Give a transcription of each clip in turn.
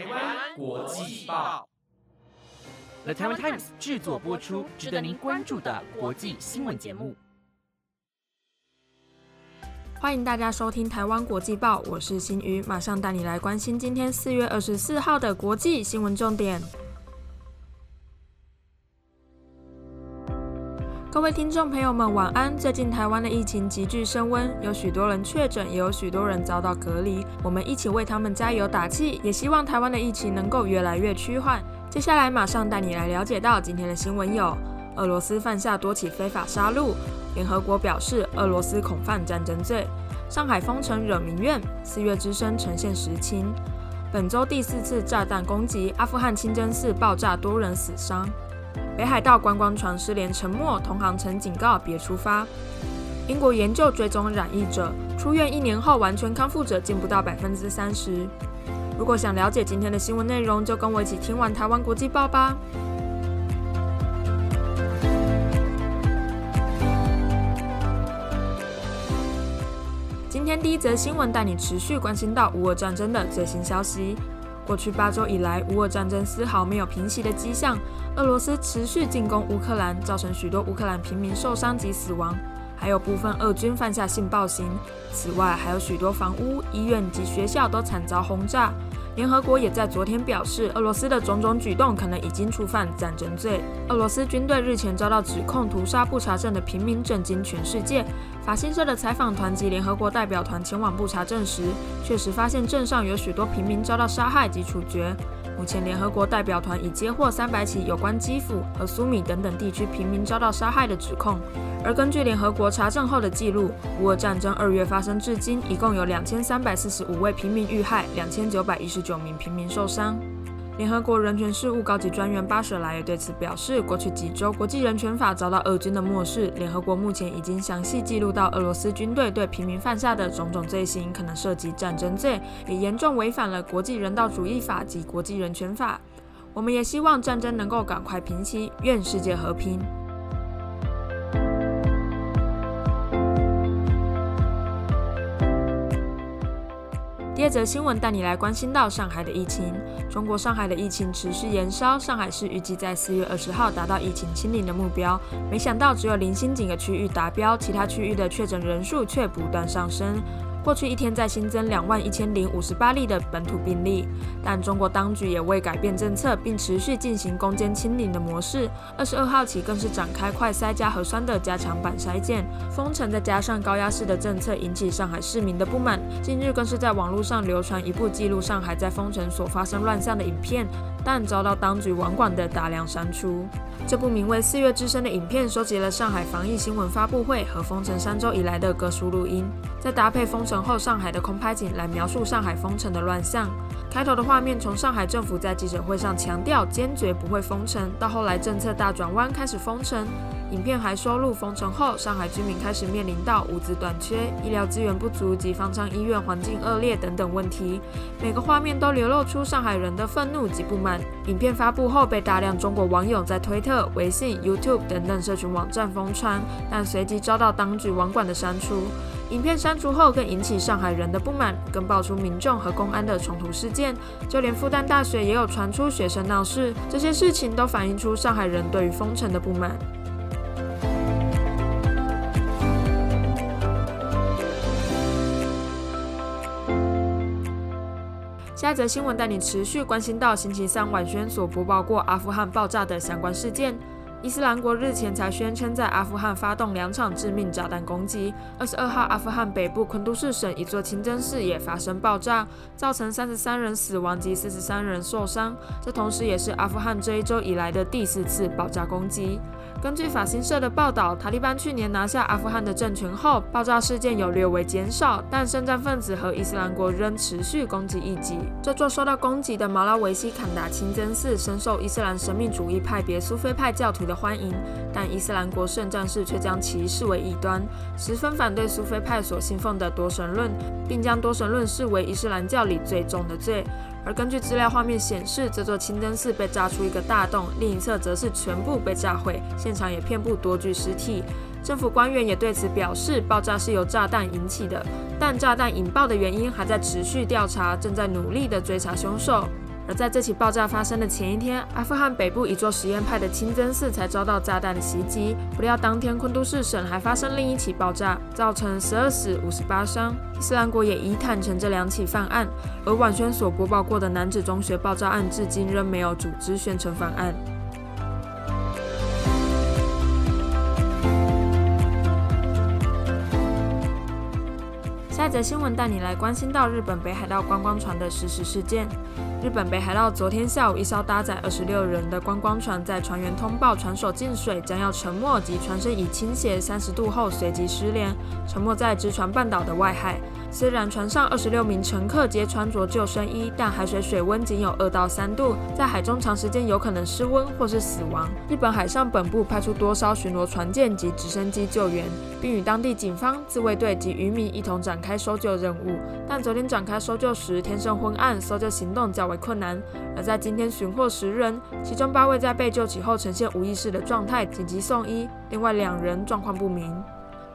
台湾国际报，The Taiwan Times 制作播出，值得您关注的国际新闻节目。欢迎大家收听台湾国际报，我是新宇，马上带你来关心今天四月二十四号的国际新闻重点。各位听众朋友们，晚安！最近台湾的疫情急剧升温，有许多人确诊，也有许多人遭到隔离。我们一起为他们加油打气，也希望台湾的疫情能够越来越趋缓。接下来马上带你来了解到今天的新闻有：俄罗斯犯下多起非法杀戮，联合国表示俄罗斯恐犯战争罪；上海封城惹民怨，四月之声呈现实情；本周第四次炸弹攻击，阿富汗清真寺爆炸，多人死伤。北海道观光船失联沉没，同行曾警告别出发。英国研究追踪染疫者，出院一年后完全康复者近不到百分之三十。如果想了解今天的新闻内容，就跟我一起听完台湾国际报吧。今天第一则新闻带你持续关心到乌俄战争的最新消息。过去八周以来，乌俄战争丝毫没有平息的迹象。俄罗斯持续进攻乌克兰，造成许多乌克兰平民受伤及死亡，还有部分俄军犯下性暴行。此外，还有许多房屋、医院及学校都惨遭轰炸。联合国也在昨天表示，俄罗斯的种种举动可能已经触犯战争罪。俄罗斯军队日前遭到指控屠杀布查镇的平民，震惊全世界。法新社的采访团及联合国代表团前往布查镇时，确实发现镇上有许多平民遭到杀害及处决。目前，联合国代表团已接获三百起有关基辅和苏米等等地区平民遭到杀害的指控。而根据联合国查证后的记录，乌俄战争二月发生至今，一共有两千三百四十五位平民遇害，两千九百一十九名平民受伤。联合国人权事务高级专员巴舍莱也对此表示，过去几周国际人权法遭到俄军的漠视。联合国目前已经详细记录到俄罗斯军队对平民犯下的种种罪行，可能涉及战争罪，也严重违反了国际人道主义法及国际人权法。我们也希望战争能够赶快平息，愿世界和平。接着新闻带你来关心到上海的疫情。中国上海的疫情持续延烧，上海市预计在四月二十号达到疫情清零的目标，没想到只有零星几个区域达标，其他区域的确诊人数却不断上升。过去一天再新增两万一千零五十八例的本土病例，但中国当局也未改变政策，并持续进行攻坚清零的模式。二十二号起更是展开快筛加核酸的加强版筛检，封城再加上高压式的政策，引起上海市民的不满。近日更是在网络上流传一部记录上海在封城所发生乱象的影片，但遭到当局网管的大量删除。这部名为《四月之声》的影片收集了上海防疫新闻发布会和封城三周以来的各书录音，再搭配封城后上海的空拍景来描述上海封城的乱象。开头的画面从上海政府在记者会上强调坚决不会封城，到后来政策大转弯开始封城。影片还收录封城后上海居民开始面临到物资短缺、医疗资源不足及方舱医院环境恶劣等等问题。每个画面都流露出上海人的愤怒及不满。影片发布后被大量中国网友在推特、微信、YouTube 等等社群网站疯传，但随即遭到当局网管的删除。影片删除后更引起上海人的不满，更爆出民众和公安的冲突事件。就连复旦大学也有传出学生闹事，这些事情都反映出上海人对于封城的不满。下一则新闻带你持续关心到星期三晚宣所播报过阿富汗爆炸的相关事件。伊斯兰国日前才宣称在阿富汗发动两场致命炸弹攻击。二十二号，阿富汗北部昆都士省一座清真寺也发生爆炸，造成三十三人死亡及四十三人受伤。这同时也是阿富汗这一周以来的第四次爆炸攻击。根据法新社的报道，塔利班去年拿下阿富汗的政权后，爆炸事件有略微减少，但圣战分子和伊斯兰国仍持续攻击异己。这座受到攻击的马拉维西坎达清真寺深受伊斯兰神秘主义派别苏菲派教徒的欢迎，但伊斯兰国圣战士却将其视为异端，十分反对苏菲派所信奉的多神论，并将多神论视为伊斯兰教里最重的罪。而根据资料画面显示，这座清真寺被炸出一个大洞，另一侧则是全部被炸毁，现场也遍布多具尸体。政府官员也对此表示，爆炸是由炸弹引起的，但炸弹引爆的原因还在持续调查，正在努力的追查凶手。而在这起爆炸发生的前一天，阿富汗北部一座实验派的清真寺才遭到炸弹的袭击。不料当天昆都市省还发生另一起爆炸，造成十二死五十八伤。伊斯兰国也已坦承这两起犯案，而晚宣所播报过的男子中学爆炸案，至今仍没有组织宣称犯案。在新闻带你来关心到日本北海道观光船的实时事件。日本北海道昨天下午，一艘搭载二十六人的观光船在船员通报船首进水，将要沉没及船身已倾斜三十度后，随即失联，沉没在直船半岛的外海。虽然船上二十六名乘客皆穿着救生衣，但海水水温仅有二到三度，在海中长时间有可能失温或是死亡。日本海上本部派出多艘巡逻船舰及直升机救援，并与当地警方、自卫队及渔民一同展开搜救任务。但昨天展开搜救时，天色昏暗，搜救行动较为困难。而在今天寻获十人，其中八位在被救起后呈现无意识的状态，紧急送医；另外两人状况不明。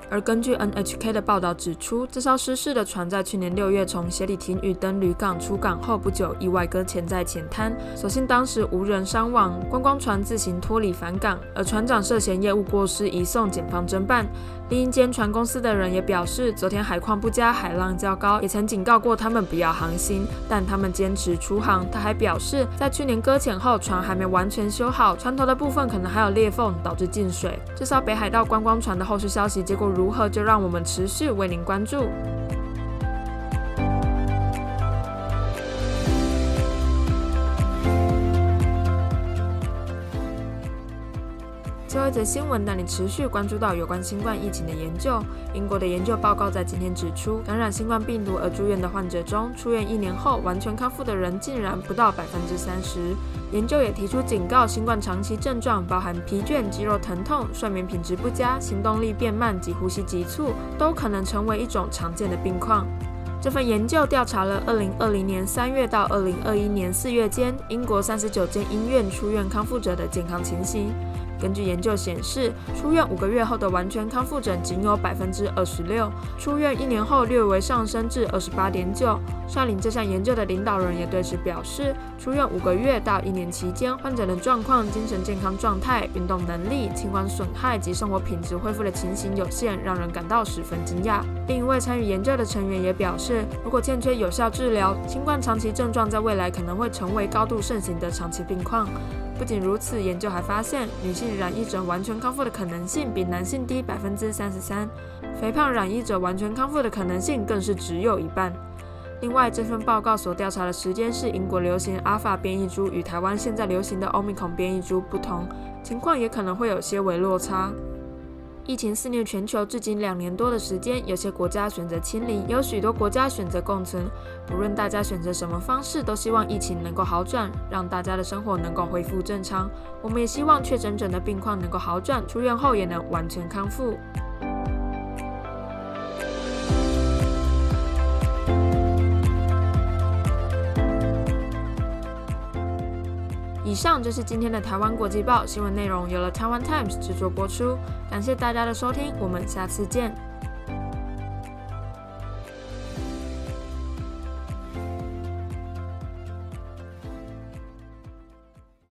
而根据 NHK 的报道指出，这艘失事的船在去年六月从协里廷与登旅港出港后不久，意外搁浅在浅滩，所幸当时无人伤亡，观光船自行脱离返港，而船长涉嫌业务过失，移送检方侦办。另一间船公司的人也表示，昨天海况不佳，海浪较高，也曾警告过他们不要航行，但他们坚持出航。他还表示，在去年搁浅后，船还没完全修好，船头的部分可能还有裂缝，导致进水。这艘北海道观光船的后续消息结果如何，就让我们持续为您关注。最后一则新闻带你持续关注到有关新冠疫情的研究。英国的研究报告在今天指出，感染新冠病毒而住院的患者中，出院一年后完全康复的人竟然不到百分之三十。研究也提出警告，新冠长期症状包含疲倦、肌肉疼痛、睡眠品质不佳、行动力变慢及呼吸急促，都可能成为一种常见的病况。这份研究调查了2020年3月到2021年4月间英国39间医院出院康复者的健康情形。根据研究显示，出院五个月后的完全康复者仅有百分之二十六，出院一年后略微上升至二十八点九。率领这项研究的领导人也对此表示，出院五个月到一年期间，患者的状况、精神健康状态、运动能力、器官损害及生活品质恢复的情形有限，让人感到十分惊讶。另一位参与研究的成员也表示，如果欠缺有效治疗，新冠长期症状在未来可能会成为高度盛行的长期病况。不仅如此，研究还发现，女性染疫者完全康复的可能性比男性低百分之三十三，肥胖染疫者完全康复的可能性更是只有一半。另外，这份报告所调查的时间是英国流行阿尔法变异株与台湾现在流行的奥密克戎变异株不同，情况也可能会有些微落差。疫情肆虐全球至今两年多的时间，有些国家选择清零，有许多国家选择共存。不论大家选择什么方式，都希望疫情能够好转，让大家的生活能够恢复正常。我们也希望确诊者的病况能够好转，出院后也能完全康复。以上就是今天的台湾国际报新闻内容，由了台湾 Times 制作播出。感谢大家的收听，我们下次见。